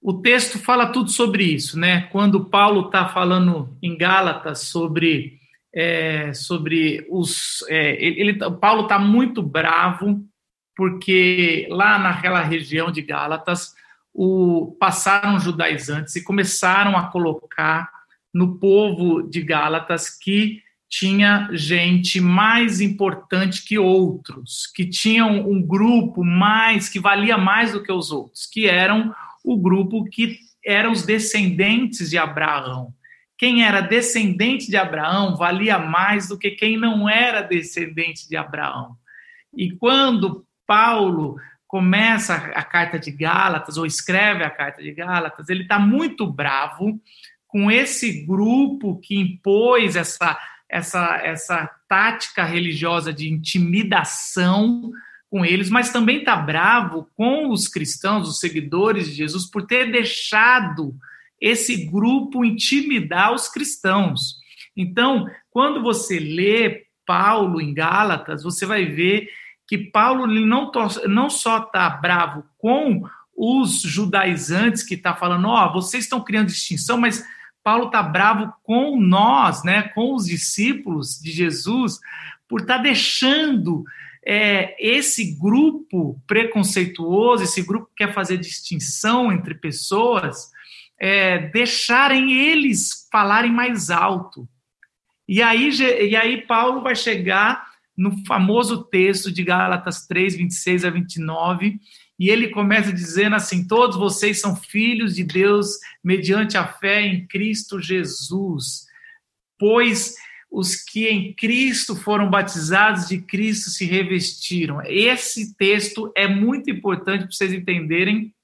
O texto fala tudo sobre isso, né? Quando Paulo está falando em Gálatas sobre, é, sobre os. É, ele, Paulo está muito bravo, porque lá naquela região de Gálatas o, passaram judaizantes e começaram a colocar no povo de Gálatas que tinha gente mais importante que outros, que tinham um grupo mais que valia mais do que os outros, que eram o grupo que eram os descendentes de Abraão. Quem era descendente de Abraão valia mais do que quem não era descendente de Abraão. E quando Paulo começa a carta de Gálatas, ou escreve a carta de Gálatas, ele está muito bravo com esse grupo que impôs essa, essa, essa tática religiosa de intimidação com eles, mas também está bravo com os cristãos, os seguidores de Jesus, por ter deixado esse grupo intimidar os cristãos. Então, quando você lê Paulo em Gálatas, você vai ver que Paulo não, não só está bravo com os judaizantes que está falando, ó, oh, vocês estão criando distinção, mas Paulo está bravo com nós, né, com os discípulos de Jesus, por estar tá deixando é, esse grupo preconceituoso, esse grupo que quer fazer distinção entre pessoas, é, deixarem eles falarem mais alto. E aí, e aí Paulo vai chegar no famoso texto de Gálatas 3, 26 a 29, e ele começa dizendo assim: Todos vocês são filhos de Deus mediante a fé em Cristo Jesus, pois os que em Cristo foram batizados de Cristo se revestiram. Esse texto é muito importante para vocês entenderem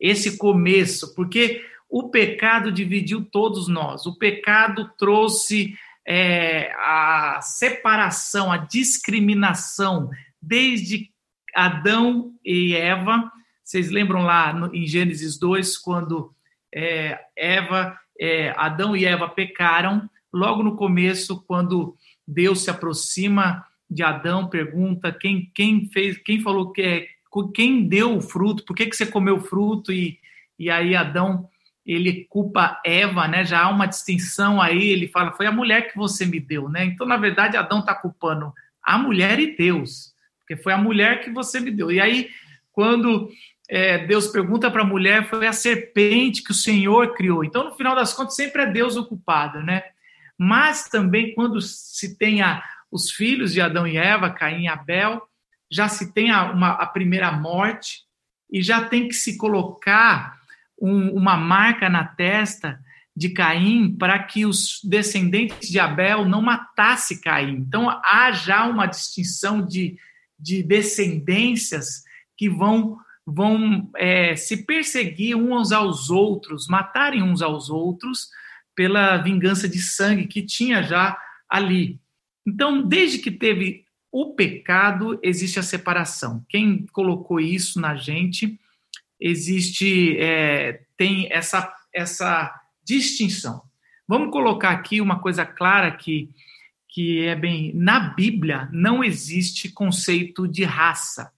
esse começo, porque o pecado dividiu todos nós. O pecado trouxe é, a separação, a discriminação, desde Adão e Eva. Vocês lembram lá no, em Gênesis 2, quando é, Eva, é, Adão e Eva pecaram? Logo no começo, quando Deus se aproxima de Adão, pergunta quem, quem fez, quem falou que é, quem deu o fruto, por que, que você comeu o fruto? E, e aí Adão ele culpa Eva, né? Já há uma distinção aí, ele fala, foi a mulher que você me deu, né? Então, na verdade, Adão está culpando a mulher e Deus, porque foi a mulher que você me deu. E aí, quando é, Deus pergunta para a mulher, foi a serpente que o Senhor criou. Então, no final das contas, sempre é Deus o culpado, né? Mas também quando se tem a, os filhos de Adão e Eva, Caim e Abel, já se tem a, uma, a primeira morte e já tem que se colocar um, uma marca na testa de Caim para que os descendentes de Abel não matasse Caim. Então há já uma distinção de, de descendências que vão vão é, se perseguir uns aos outros, matarem uns aos outros, pela vingança de sangue que tinha já ali. Então, desde que teve o pecado, existe a separação. Quem colocou isso na gente, existe, é, tem essa, essa distinção. Vamos colocar aqui uma coisa clara que, que é bem. Na Bíblia não existe conceito de raça.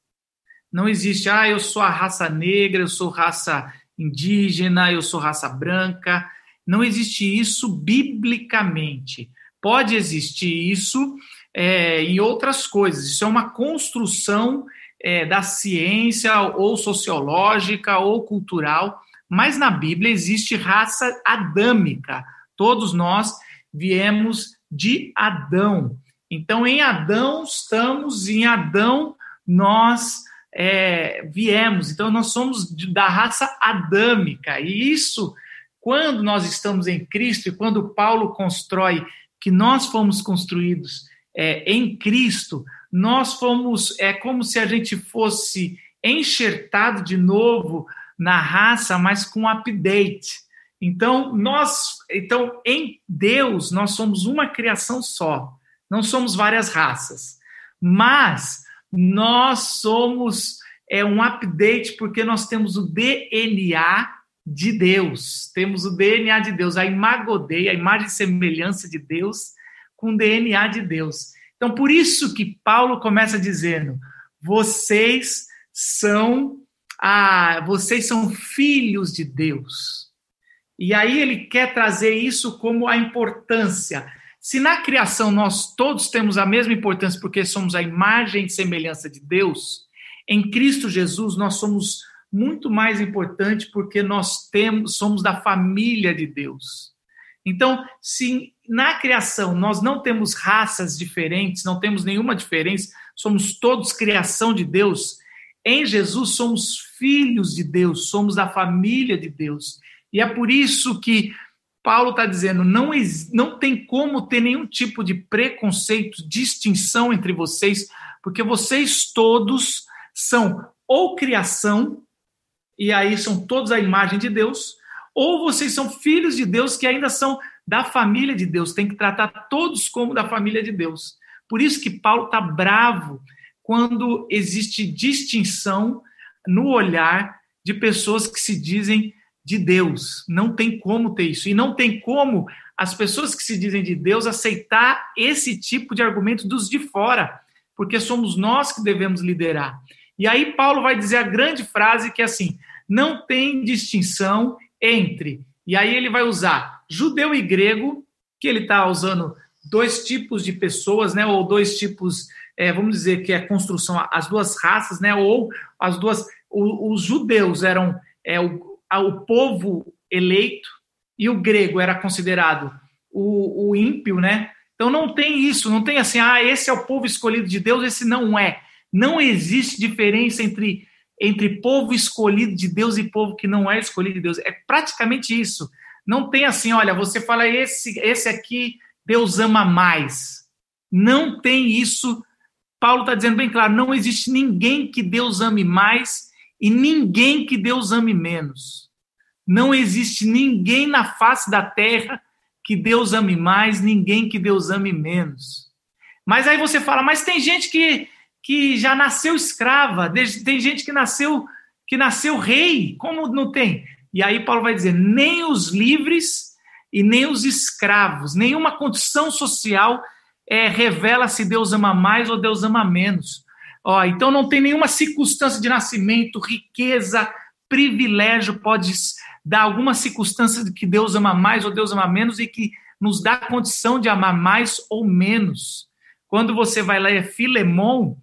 Não existe, ah, eu sou a raça negra, eu sou raça indígena, eu sou raça branca. Não existe isso biblicamente. Pode existir isso é, em outras coisas. Isso é uma construção é, da ciência, ou sociológica, ou cultural, mas na Bíblia existe raça adâmica. Todos nós viemos de Adão. Então, em Adão estamos, em Adão nós é, viemos. Então, nós somos da raça adâmica. E isso quando nós estamos em Cristo e quando Paulo constrói que nós fomos construídos é, em Cristo, nós fomos, é como se a gente fosse enxertado de novo na raça, mas com update. Então, nós, então em Deus, nós somos uma criação só. Não somos várias raças. Mas nós somos é um update porque nós temos o DNA de Deus. Temos o DNA de Deus, a imagodei, a imagem e semelhança de Deus com o DNA de Deus. Então, por isso que Paulo começa dizendo: vocês são ah, vocês são filhos de Deus. E aí ele quer trazer isso como a importância. Se na criação nós todos temos a mesma importância porque somos a imagem e semelhança de Deus, em Cristo Jesus nós somos muito mais importante porque nós temos somos da família de Deus. Então, se na criação nós não temos raças diferentes, não temos nenhuma diferença, somos todos criação de Deus, em Jesus somos filhos de Deus, somos da família de Deus. E é por isso que Paulo está dizendo: não, não tem como ter nenhum tipo de preconceito, distinção entre vocês, porque vocês todos são ou criação, e aí são todos a imagem de Deus, ou vocês são filhos de Deus que ainda são da família de Deus, tem que tratar todos como da família de Deus. Por isso que Paulo está bravo quando existe distinção no olhar de pessoas que se dizem de Deus. Não tem como ter isso. E não tem como as pessoas que se dizem de Deus aceitar esse tipo de argumento dos de fora, porque somos nós que devemos liderar. E aí Paulo vai dizer a grande frase que é assim: não tem distinção entre. E aí ele vai usar judeu e grego, que ele está usando dois tipos de pessoas, né, ou dois tipos, é, vamos dizer que é construção, as duas raças, né, ou as duas, o, os judeus eram é, o, o povo eleito e o grego era considerado o, o ímpio, né? Então não tem isso, não tem assim, ah, esse é o povo escolhido de Deus, esse não é. Não existe diferença entre, entre povo escolhido de Deus e povo que não é escolhido de Deus. É praticamente isso. Não tem assim, olha, você fala esse, esse aqui Deus ama mais. Não tem isso. Paulo está dizendo bem claro: não existe ninguém que Deus ame mais e ninguém que Deus ame menos. Não existe ninguém na face da terra que Deus ame mais, ninguém que Deus ame menos. Mas aí você fala, mas tem gente que, que já nasceu escrava, tem gente que nasceu que nasceu rei, como não tem? E aí Paulo vai dizer, nem os livres e nem os escravos, nenhuma condição social é, revela se Deus ama mais ou Deus ama menos. Ó, então não tem nenhuma circunstância de nascimento, riqueza, privilégio pode dar alguma circunstância de que Deus ama mais ou Deus ama menos e que nos dá condição de amar mais ou menos. Quando você vai ler Filemon,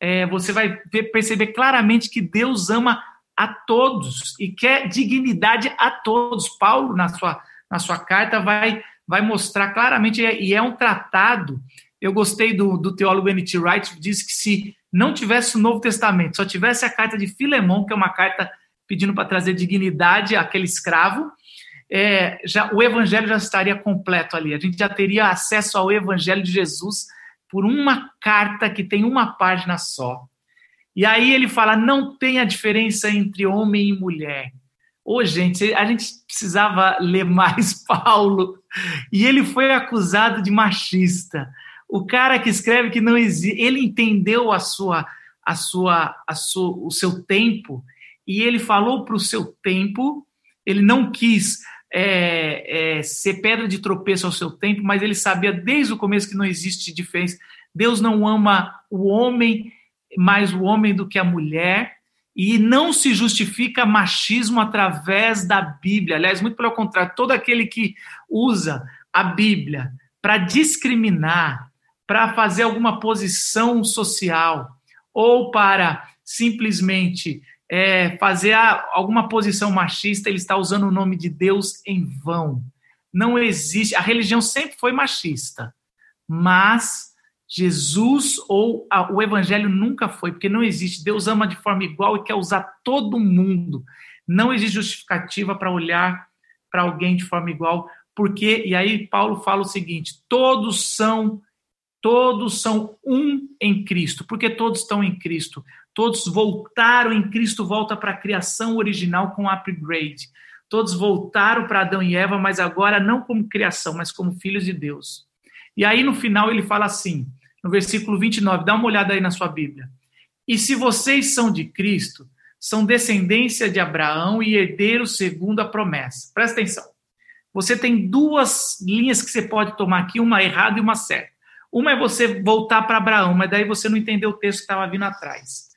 é, você vai perceber claramente que Deus ama a todos e quer dignidade a todos. Paulo, na sua, na sua carta, vai, vai mostrar claramente, e é um tratado. Eu gostei do, do teólogo N.T. Wright, que diz que se não tivesse o Novo Testamento, só tivesse a carta de Filemão, que é uma carta pedindo para trazer dignidade àquele escravo, é, já, o evangelho já estaria completo ali. A gente já teria acesso ao evangelho de Jesus por uma carta que tem uma página só. E aí ele fala: não tem a diferença entre homem e mulher. Ô, gente, a gente precisava ler mais Paulo. E ele foi acusado de machista. O cara que escreve que não existe, ele entendeu a sua, a sua, a sua, o seu tempo e ele falou para o seu tempo. Ele não quis é, é, ser pedra de tropeço ao seu tempo, mas ele sabia desde o começo que não existe diferença. Deus não ama o homem mais o homem do que a mulher e não se justifica machismo através da Bíblia. Aliás, muito pelo contrário, todo aquele que usa a Bíblia para discriminar, para fazer alguma posição social ou para simplesmente é, fazer a, alguma posição machista, ele está usando o nome de Deus em vão. Não existe. A religião sempre foi machista, mas Jesus ou a, o Evangelho nunca foi, porque não existe. Deus ama de forma igual e quer usar todo mundo. Não existe justificativa para olhar para alguém de forma igual, porque, e aí Paulo fala o seguinte: todos são Todos são um em Cristo, porque todos estão em Cristo. Todos voltaram em Cristo, volta para a criação original com upgrade. todos voltaram para Adão e Eva, mas agora não como criação, mas como filhos de Deus. E aí no final ele fala assim, no versículo 29, dá uma olhada aí na sua Bíblia. E se vocês são de Cristo, são descendência de Abraão e herdeiros segundo a promessa. Presta atenção. Você tem duas linhas que você pode tomar aqui, uma errada e uma certa. Uma é você voltar para Abraão, mas daí você não entendeu o texto que estava vindo atrás.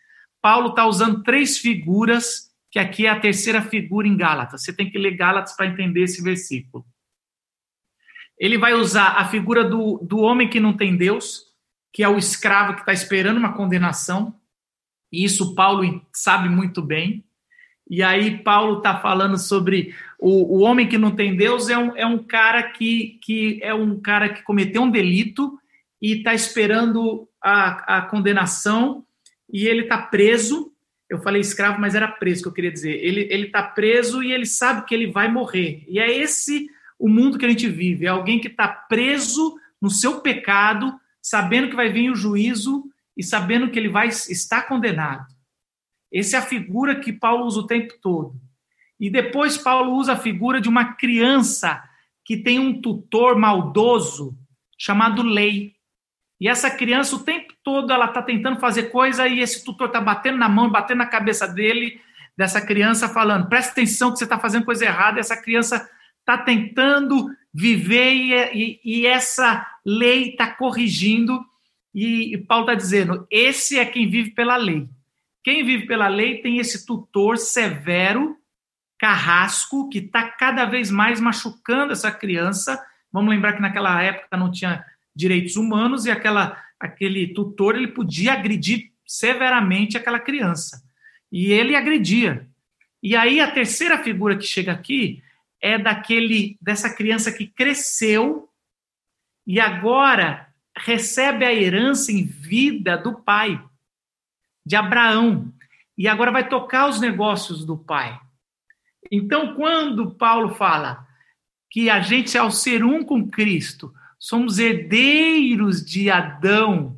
Paulo está usando três figuras, que aqui é a terceira figura em Gálatas. Você tem que ler Gálatas para entender esse versículo. Ele vai usar a figura do, do homem que não tem Deus, que é o escravo que está esperando uma condenação. E isso Paulo sabe muito bem. E aí Paulo está falando sobre o, o homem que não tem Deus é um, é um cara que, que é um cara que cometeu um delito e está esperando a, a condenação e ele está preso. Eu falei escravo, mas era preso que eu queria dizer. Ele está preso e ele sabe que ele vai morrer. E é esse o mundo que a gente vive. É alguém que está preso no seu pecado, sabendo que vai vir o juízo e sabendo que ele vai estar condenado. Essa é a figura que Paulo usa o tempo todo. E depois Paulo usa a figura de uma criança que tem um tutor maldoso chamado lei. E essa criança o tempo todo ela está tentando fazer coisa e esse tutor está batendo na mão, batendo na cabeça dele, dessa criança, falando: presta atenção que você está fazendo coisa errada. E essa criança está tentando viver e, e, e essa lei está corrigindo e, e Paulo está dizendo: esse é quem vive pela lei. Quem vive pela lei tem esse tutor severo, carrasco, que está cada vez mais machucando essa criança. Vamos lembrar que naquela época não tinha direitos humanos e aquela, aquele tutor ele podia agredir severamente aquela criança. E ele agredia. E aí a terceira figura que chega aqui é daquele dessa criança que cresceu e agora recebe a herança em vida do pai, de Abraão, e agora vai tocar os negócios do pai. Então, quando Paulo fala que a gente, ao ser um com Cristo, somos herdeiros de Adão,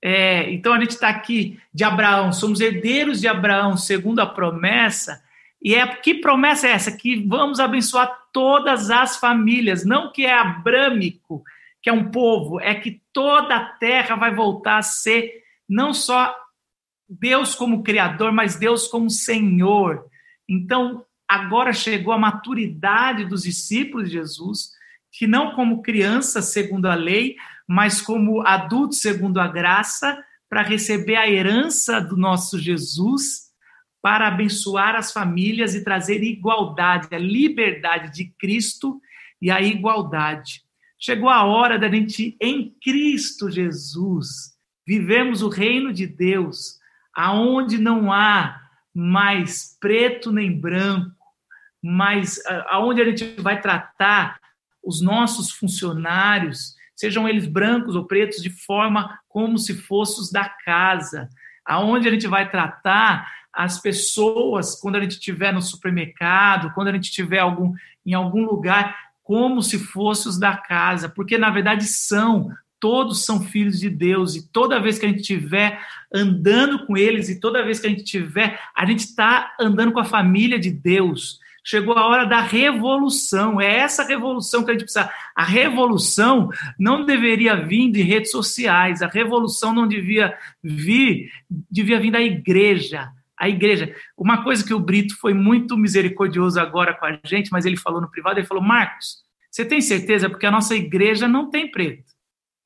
é, então a gente está aqui de Abraão, somos herdeiros de Abraão segundo a promessa, e é que promessa é essa? Que vamos abençoar todas as famílias, não que é abrâmico, que é um povo, é que toda a terra vai voltar a ser não só Deus como Criador, mas Deus como Senhor. Então, agora chegou a maturidade dos discípulos de Jesus, que não como crianças segundo a lei, mas como adultos segundo a graça, para receber a herança do nosso Jesus, para abençoar as famílias e trazer igualdade, a liberdade de Cristo e a igualdade. Chegou a hora da gente, em Cristo Jesus, vivemos o reino de Deus, aonde não há mais preto nem branco, mas aonde a gente vai tratar os nossos funcionários, sejam eles brancos ou pretos, de forma como se fossem os da casa, aonde a gente vai tratar as pessoas quando a gente estiver no supermercado, quando a gente estiver algum, em algum lugar, como se fossem os da casa, porque na verdade são, todos são filhos de Deus, e toda vez que a gente estiver andando com eles, e toda vez que a gente estiver, a gente está andando com a família de Deus. Chegou a hora da revolução, é essa revolução que a gente precisa. A revolução não deveria vir de redes sociais, a revolução não devia vir, devia vir da igreja a igreja. Uma coisa que o Brito foi muito misericordioso agora com a gente, mas ele falou no privado, ele falou, Marcos, você tem certeza? Porque a nossa igreja não tem preto.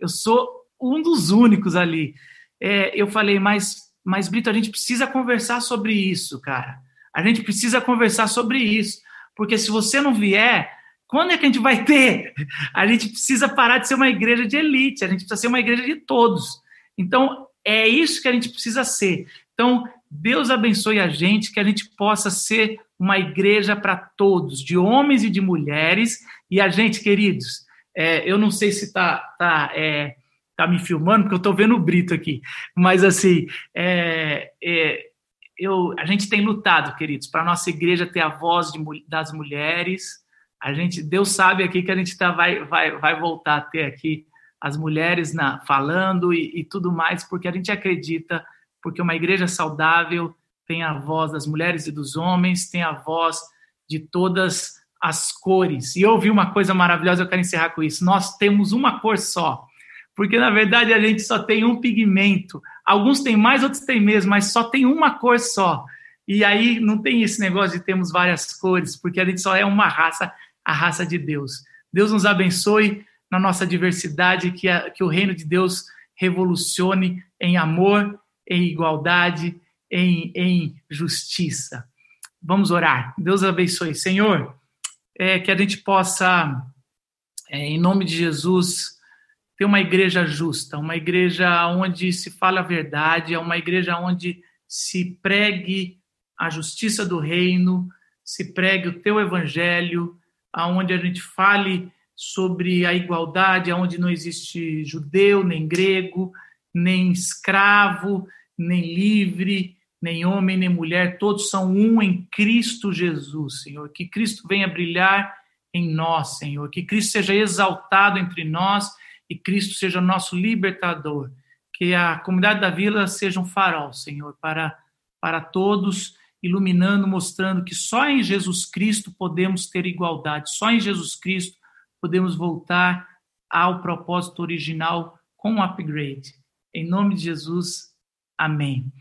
Eu sou um dos únicos ali. É, eu falei, mas, mas Brito, a gente precisa conversar sobre isso, cara. A gente precisa conversar sobre isso. Porque se você não vier, quando é que a gente vai ter? A gente precisa parar de ser uma igreja de elite, a gente precisa ser uma igreja de todos. Então, é isso que a gente precisa ser. Então, Deus abençoe a gente, que a gente possa ser uma igreja para todos, de homens e de mulheres. E a gente, queridos, é, eu não sei se está tá, é, tá me filmando, porque eu estou vendo o Brito aqui, mas assim, é, é, eu, a gente tem lutado, queridos, para a nossa igreja ter a voz de, das mulheres. A gente, Deus sabe aqui que a gente tá, vai, vai, vai voltar a ter aqui as mulheres na, falando e, e tudo mais, porque a gente acredita porque uma igreja saudável tem a voz das mulheres e dos homens, tem a voz de todas as cores. E eu ouvi uma coisa maravilhosa, eu quero encerrar com isso. Nós temos uma cor só. Porque na verdade a gente só tem um pigmento. Alguns têm mais, outros têm menos, mas só tem uma cor só. E aí não tem esse negócio de termos várias cores, porque a gente só é uma raça, a raça de Deus. Deus nos abençoe na nossa diversidade, que, a, que o reino de Deus revolucione em amor, em igualdade, em, em justiça. Vamos orar. Deus abençoe. Senhor, é, que a gente possa, é, em nome de Jesus, ter uma igreja justa, uma igreja onde se fala a verdade, é uma igreja onde se pregue a justiça do reino, se pregue o teu evangelho, aonde a gente fale sobre a igualdade, aonde não existe judeu, nem grego, nem escravo, nem livre, nem homem, nem mulher, todos são um em Cristo Jesus, Senhor. Que Cristo venha brilhar em nós, Senhor. Que Cristo seja exaltado entre nós e Cristo seja nosso libertador. Que a comunidade da vila seja um farol, Senhor, para, para todos, iluminando, mostrando que só em Jesus Cristo podemos ter igualdade, só em Jesus Cristo podemos voltar ao propósito original com um upgrade. Em nome de Jesus, amém.